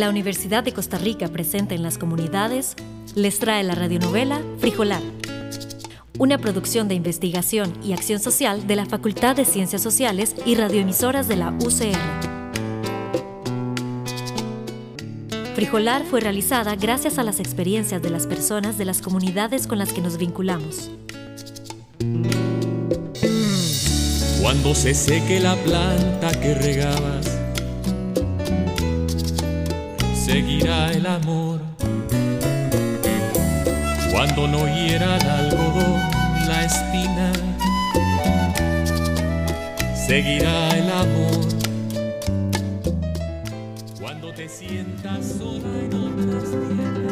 la Universidad de Costa Rica presenta en las comunidades les trae la radionovela Frijolar, una producción de investigación y acción social de la Facultad de Ciencias Sociales y radioemisoras de la UCR. Frijolar fue realizada gracias a las experiencias de las personas de las comunidades con las que nos vinculamos. Cuando se seque la planta que regabas, seguirá el amor. Cuando no hiera el algodón la espina, seguirá el amor. Cuando te sientas sola en otras tierras.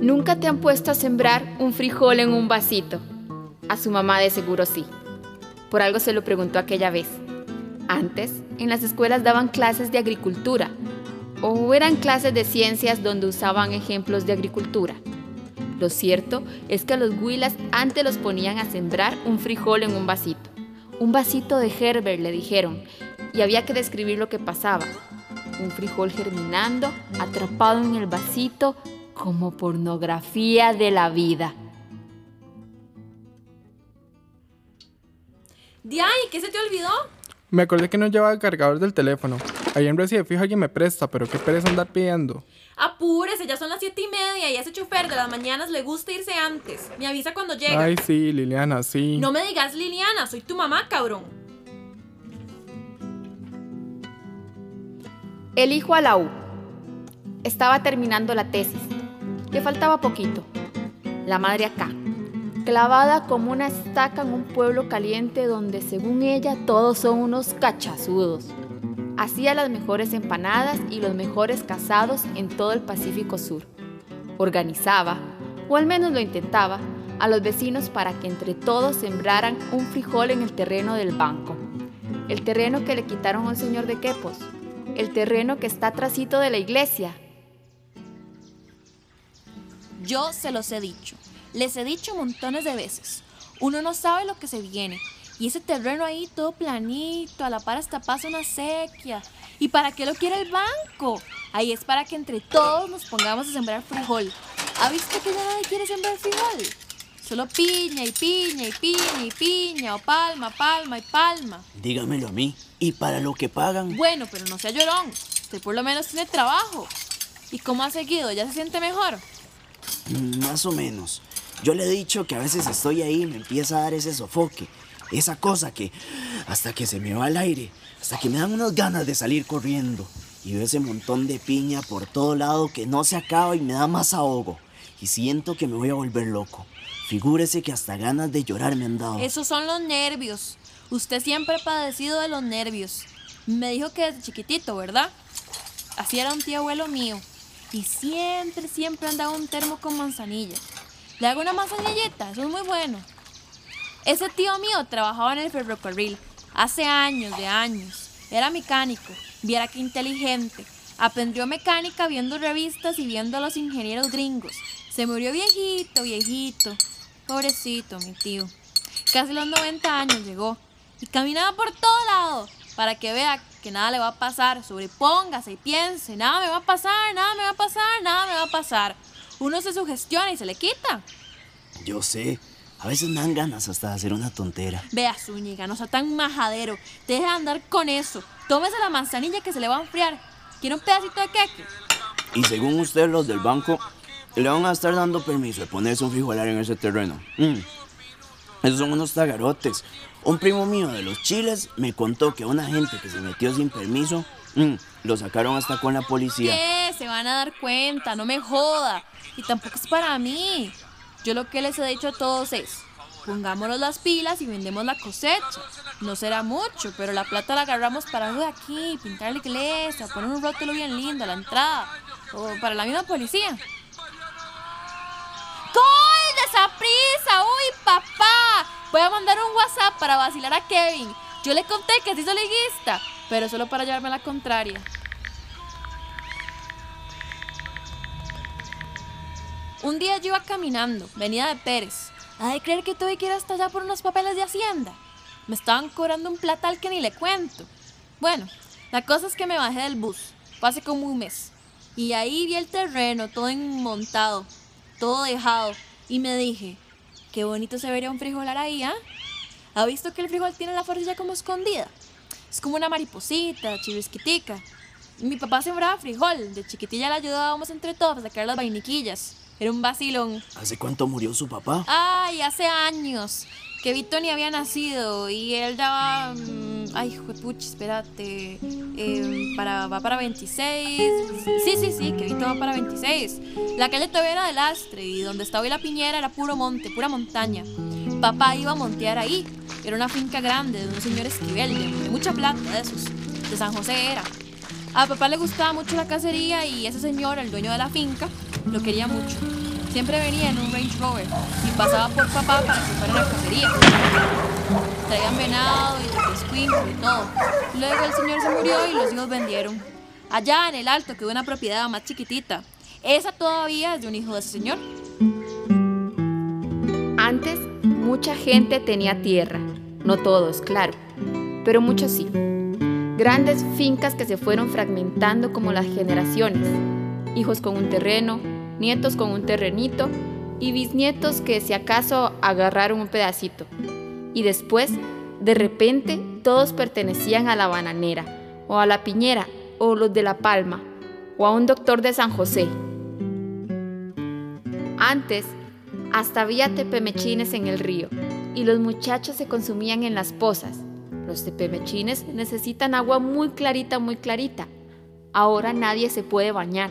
Nunca te han puesto a sembrar un frijol en un vasito. A su mamá de seguro sí. Por algo se lo preguntó aquella vez. Antes, en las escuelas daban clases de agricultura o eran clases de ciencias donde usaban ejemplos de agricultura. Lo cierto es que a los huilas antes los ponían a sembrar un frijol en un vasito. Un vasito de Herbert, le dijeron, y había que describir lo que pasaba. Un frijol germinando, atrapado en el vasito, como pornografía de la vida. Diay, ¿qué se te olvidó? Me acordé que no llevaba el cargador del teléfono. Ahí en Recife fijo alguien me presta, pero qué pereza andar pidiendo. Apúrese, ya son las siete y media y a ese chofer de las mañanas le gusta irse antes. Me avisa cuando llega. Ay, sí, Liliana, sí. No me digas Liliana, soy tu mamá, cabrón. El hijo a la U. Estaba terminando la tesis. Le faltaba poquito. La madre acá, clavada como una estaca en un pueblo caliente donde según ella todos son unos cachazudos. Hacía las mejores empanadas y los mejores casados en todo el Pacífico Sur. Organizaba, o al menos lo intentaba, a los vecinos para que entre todos sembraran un frijol en el terreno del banco. El terreno que le quitaron al señor de Quepos. El terreno que está trasito de la iglesia. Yo se los he dicho. Les he dicho montones de veces. Uno no sabe lo que se viene. Y ese terreno ahí todo planito, a la par hasta pasa una sequía. ¿Y para qué lo quiere el banco? Ahí es para que entre todos nos pongamos a sembrar frijol. ¿Ha visto que ya nadie quiere sembrar frijol? Solo piña y piña y piña y piña, o palma, palma y palma. Dígamelo a mí. ¿Y para lo que pagan? Bueno, pero no sea llorón. Usted por lo menos tiene trabajo. ¿Y cómo ha seguido? ¿Ya se siente mejor? Mm, Más o menos. Yo le he dicho que a veces estoy ahí y me empieza a dar ese sofoque. Esa cosa que hasta que se me va el aire, hasta que me dan unas ganas de salir corriendo. Y veo ese montón de piña por todo lado que no se acaba y me da más ahogo. Y siento que me voy a volver loco. Figúrese que hasta ganas de llorar me han dado. Esos son los nervios. Usted siempre ha padecido de los nervios. Me dijo que desde chiquitito, ¿verdad? Así era un tío abuelo mío. Y siempre, siempre andaba un termo con manzanilla. Le hago una manzanillita, eso es muy bueno. Ese tío mío trabajaba en el ferrocarril hace años, de años. Era mecánico. Viera qué inteligente. Aprendió mecánica viendo revistas y viendo a los ingenieros gringos. Se murió viejito, viejito. Pobrecito, mi tío. Casi los 90 años llegó. Y caminaba por todo lado. Para que vea que nada le va a pasar. Sobrepóngase y piense. Nada me va a pasar, nada me va a pasar, nada me va a pasar. Uno se sugestiona y se le quita. Yo sé. A veces me dan ganas hasta de hacer una tontera. Vea, Zúñiga, no sea tan majadero. Deje de andar con eso. Tómese la manzanilla que se le va a enfriar. ¿Quiere un pedacito de queque? Y según usted, los del banco le van a estar dando permiso de ponerse un frijolar en ese terreno. Mm. Esos son unos tagarotes. Un primo mío de los chiles me contó que una gente que se metió sin permiso, mm, lo sacaron hasta con la policía. ¿Qué? Se van a dar cuenta, no me joda. Y tampoco es para mí. Yo lo que les he dicho a todos es, pongámonos las pilas y vendemos la cosecha. No será mucho, pero la plata la agarramos para algo de aquí, pintar la iglesia, poner un rótulo bien lindo a la entrada, o para la misma policía. ¡Gol de prisa! ¡Uy, papá! Voy a mandar un WhatsApp para vacilar a Kevin. Yo le conté que se hizo liguista, pero solo para llevarme a la contraria. Un día yo iba caminando, venía de Pérez. ¿Ha de creer que tuve que ir hasta allá por unos papeles de Hacienda? Me estaban cobrando un platal que ni le cuento. Bueno, la cosa es que me bajé del bus, hace como un mes. Y ahí vi el terreno todo enmontado, todo dejado. Y me dije, qué bonito se vería un frijolar ahí, ¿ah? ¿Ha visto que el frijol tiene la forcilla como escondida? Es como una mariposita, chivisquitica. Mi papá sembraba frijol. De chiquitilla le ayudábamos entre todos a sacar las vainiquillas. Era un vacilón. ¿Hace cuánto murió su papá? Ay, hace años. Que Vito ni había nacido y él daba. mm, ay, juepuch, espérate. eh, para, va para 26. Sí, sí, sí, que Vito va para 26. La calle todavía era de lastre y donde estaba hoy la piñera era puro monte, pura montaña. Papá iba a montear ahí. Era una finca grande de un señor Esquivel, de mucha plata de esos. De San José era. A papá le gustaba mucho la cacería y ese señor, el dueño de la finca, lo quería mucho. Siempre venía en un Range Rover y pasaba por papá para que fuera a la cacería. Traían venado y pescuinco y todo. Luego el señor se murió y los hijos vendieron. Allá en el alto quedó una propiedad más chiquitita. Esa todavía es de un hijo de ese señor. Antes, mucha gente tenía tierra. No todos, claro, pero muchos sí. Grandes fincas que se fueron fragmentando como las generaciones. Hijos con un terreno, nietos con un terrenito y bisnietos que si acaso agarraron un pedacito. Y después, de repente, todos pertenecían a la bananera, o a la piñera, o los de la palma, o a un doctor de San José. Antes, hasta había tepemechines en el río, y los muchachos se consumían en las pozas. Los tepemechines necesitan agua muy clarita, muy clarita. Ahora nadie se puede bañar.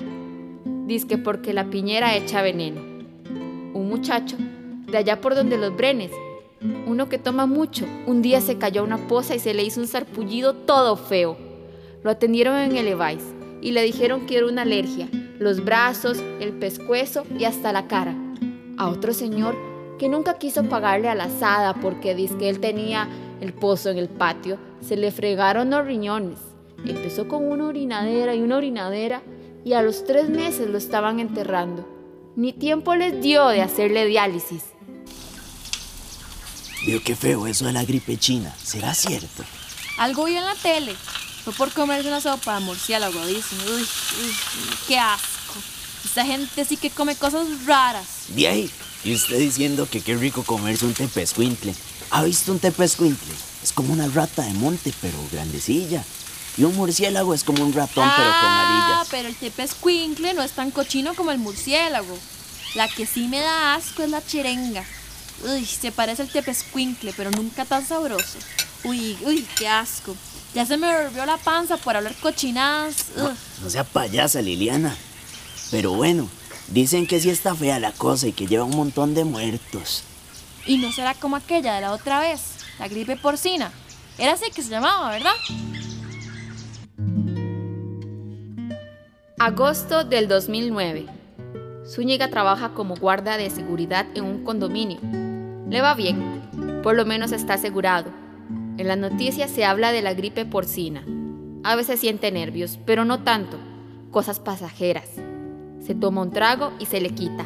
Dice porque la piñera echa veneno. Un muchacho, de allá por donde los brenes, uno que toma mucho, un día se cayó a una poza y se le hizo un sarpullido todo feo. Lo atendieron en el Evais y le dijeron que era una alergia, los brazos, el pescuezo y hasta la cara. A otro señor que nunca quiso pagarle a la asada porque dice que él tenía el pozo en el patio, se le fregaron los riñones. Empezó con una orinadera y una orinadera y a los tres meses lo estaban enterrando. Ni tiempo les dio de hacerle diálisis. Veo qué feo eso de la gripe china. ¿Será cierto? Algo vi en la tele. Fue por comerse una sopa de murciélago, dicen. Uy, uy, qué asco. Esta gente sí que come cosas raras. De ahí. Y usted diciendo que qué rico comerse un tepescuintle. ¿Ha visto un tepescuintle? Es como una rata de monte, pero grandecilla. Y un murciélago es como un ratón, pero con ah, arillas. pero el tepescuincle no es tan cochino como el murciélago. La que sí me da asco es la chirenga. Uy, se parece al tepescuincle, pero nunca tan sabroso. Uy, uy, qué asco. Ya se me volvió la panza por hablar cochinadas. No sea payasa, Liliana. Pero bueno, dicen que sí está fea la cosa y que lleva un montón de muertos. Y no será como aquella de la otra vez, la gripe porcina. Era así que se llamaba, ¿verdad? Agosto del 2009. Zúñiga trabaja como guarda de seguridad en un condominio. Le va bien, por lo menos está asegurado. En las noticias se habla de la gripe porcina. A veces siente nervios, pero no tanto. Cosas pasajeras. Se toma un trago y se le quita.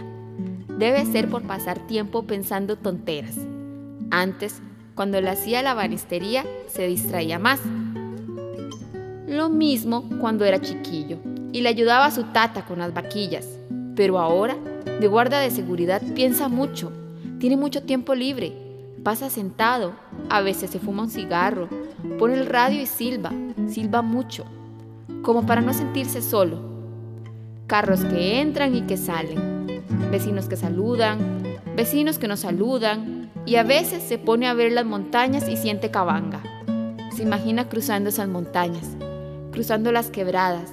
Debe ser por pasar tiempo pensando tonteras. Antes, cuando le hacía la banistería, se distraía más. Lo mismo cuando era chiquillo y le ayudaba a su tata con las vaquillas. Pero ahora, de guarda de seguridad, piensa mucho. Tiene mucho tiempo libre. Pasa sentado. A veces se fuma un cigarro. Pone el radio y silba. Silba mucho. Como para no sentirse solo. Carros que entran y que salen. Vecinos que saludan. Vecinos que no saludan. Y a veces se pone a ver las montañas y siente cabanga. Se imagina cruzando esas montañas. Cruzando las quebradas.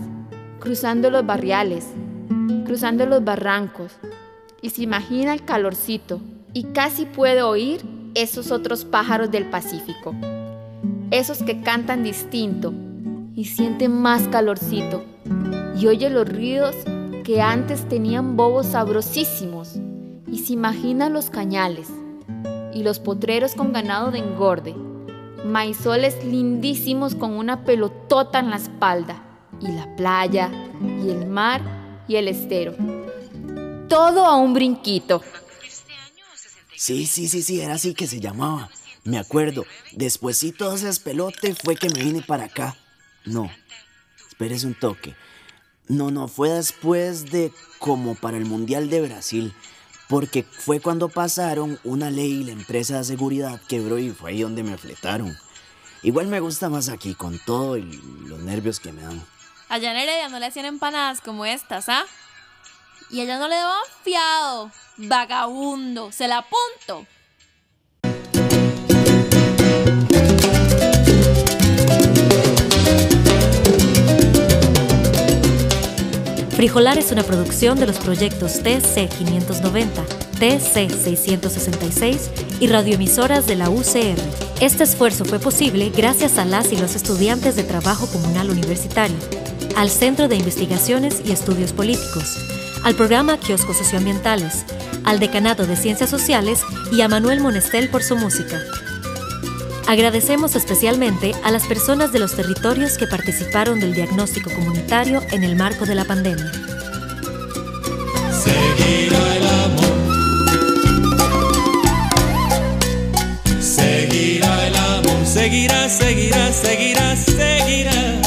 Cruzando los barriales cruzando los barrancos y se imagina el calorcito y casi puede oír esos otros pájaros del Pacífico, esos que cantan distinto y siente más calorcito y oye los ruidos que antes tenían bobos sabrosísimos y se imagina los cañales y los potreros con ganado de engorde, maizoles lindísimos con una pelotota en la espalda y la playa y el mar y el estero. Todo a un brinquito. Sí, sí, sí, sí, era así que se llamaba. Me acuerdo, despuésito de ese espelote fue que me vine para acá. No, espérese un toque. No, no, fue después de como para el Mundial de Brasil. Porque fue cuando pasaron una ley y la empresa de seguridad quebró y fue ahí donde me fletaron. Igual me gusta más aquí, con todo y los nervios que me dan. Allá en Heredia no le hacían empanadas como estas, ¿ah? Y allá no le daban fiado. Vagabundo, se la apunto. Frijolar es una producción de los proyectos TC 590, TC 666 y radioemisoras de la UCR. Este esfuerzo fue posible gracias a las y los estudiantes de Trabajo Comunal Universitario, al Centro de Investigaciones y Estudios Políticos, al programa Kioscos Socioambientales, al Decanato de Ciencias Sociales y a Manuel Monestel por su música. Agradecemos especialmente a las personas de los territorios que participaron del diagnóstico comunitario en el marco de la pandemia. Seguirá el amor. Seguirá el amor. Seguirá, seguirá, seguirá, seguirá.